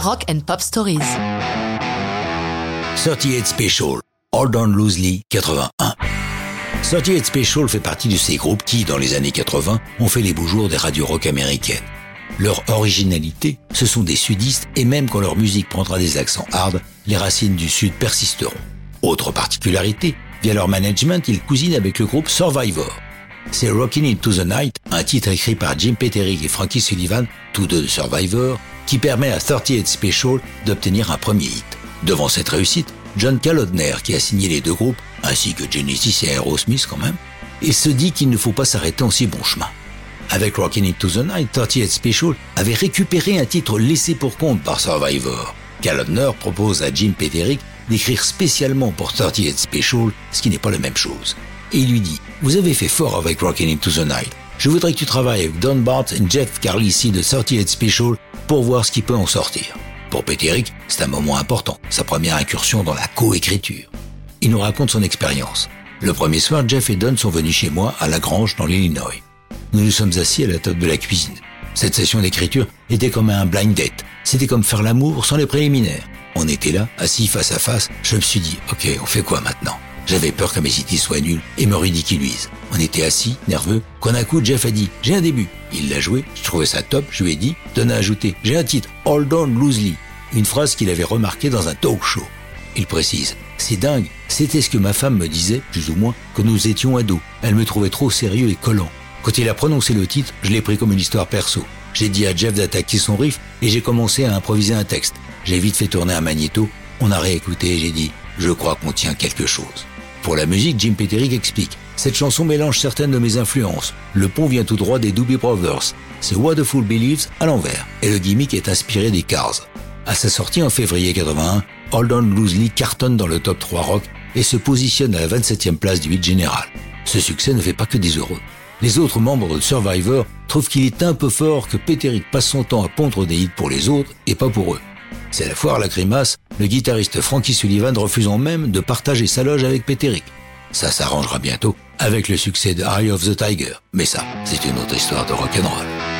Rock and Pop Stories. 38 Special, Hold On Loosely 81. 38 Special fait partie de ces groupes qui, dans les années 80, ont fait les beaux jours des radios rock américaines. Leur originalité, ce sont des sudistes et même quand leur musique prendra des accents hard, les racines du sud persisteront. Autre particularité, via leur management, ils cousinent avec le groupe Survivor. C'est Rockin' Into the Night, un titre écrit par Jim Peterick et Frankie Sullivan, tous deux de Survivor, qui permet à 38 Special d'obtenir un premier hit. Devant cette réussite, John Kalodner, qui a signé les deux groupes, ainsi que Genesis et Aerosmith quand même, et se dit qu'il ne faut pas s'arrêter en si bon chemin. Avec Rockin' Into the Night, 38 Special avait récupéré un titre laissé pour compte par Survivor. Kalodner propose à Jim Peterick d'écrire spécialement pour 38 Special, ce qui n'est pas la même chose. Et il lui dit, vous avez fait fort avec Rockin' Into the Night. Je voudrais que tu travailles avec Don Bart et Jeff Carlisi de 38 Special pour voir ce qui peut en sortir. Pour Peterick, c'est un moment important, sa première incursion dans la coécriture. Il nous raconte son expérience. Le premier soir, Jeff et Don sont venus chez moi à La Grange dans l'Illinois. Nous nous sommes assis à la table de la cuisine. Cette session d'écriture était comme un blind date. C'était comme faire l'amour sans les préliminaires. On était là, assis face à face. Je me suis dit, ok, on fait quoi maintenant? J'avais peur que mes idées soient nulles et me ridiculisent. On était assis, nerveux, quand un coup Jeff a dit, j'ai un début. Il l'a joué, je trouvais ça top, je lui ai dit, Don a ajouté, j'ai un titre, Hold On Loosely. Une phrase qu'il avait remarquée dans un talk show. Il précise, c'est dingue, c'était ce que ma femme me disait, plus ou moins, quand nous étions ados. Elle me trouvait trop sérieux et collant. Quand il a prononcé le titre, je l'ai pris comme une histoire perso. J'ai dit à Jeff d'attaquer son riff et j'ai commencé à improviser un texte. J'ai vite fait tourner un magnéto, on a réécouté et j'ai dit, je crois qu'on tient quelque chose. Pour la musique, Jim Peterick explique, cette chanson mélange certaines de mes influences. Le pont vient tout droit des Doobie Brothers. C'est Fool Believes à l'envers. Et le gimmick est inspiré des Cars. À sa sortie en février 81, Hold On Loosely cartonne dans le top 3 rock et se positionne à la 27e place du hit général. Ce succès ne fait pas que des heureux. Les autres membres de Survivor trouvent qu'il est un peu fort que Peterick passe son temps à pondre des hits pour les autres et pas pour eux. C'est la foire la grimace, le guitariste Frankie Sullivan refusant même de partager sa loge avec Peterick. Ça s'arrangera bientôt avec le succès de Eye of the Tiger. Mais ça, c'est une autre histoire de rock'n'roll.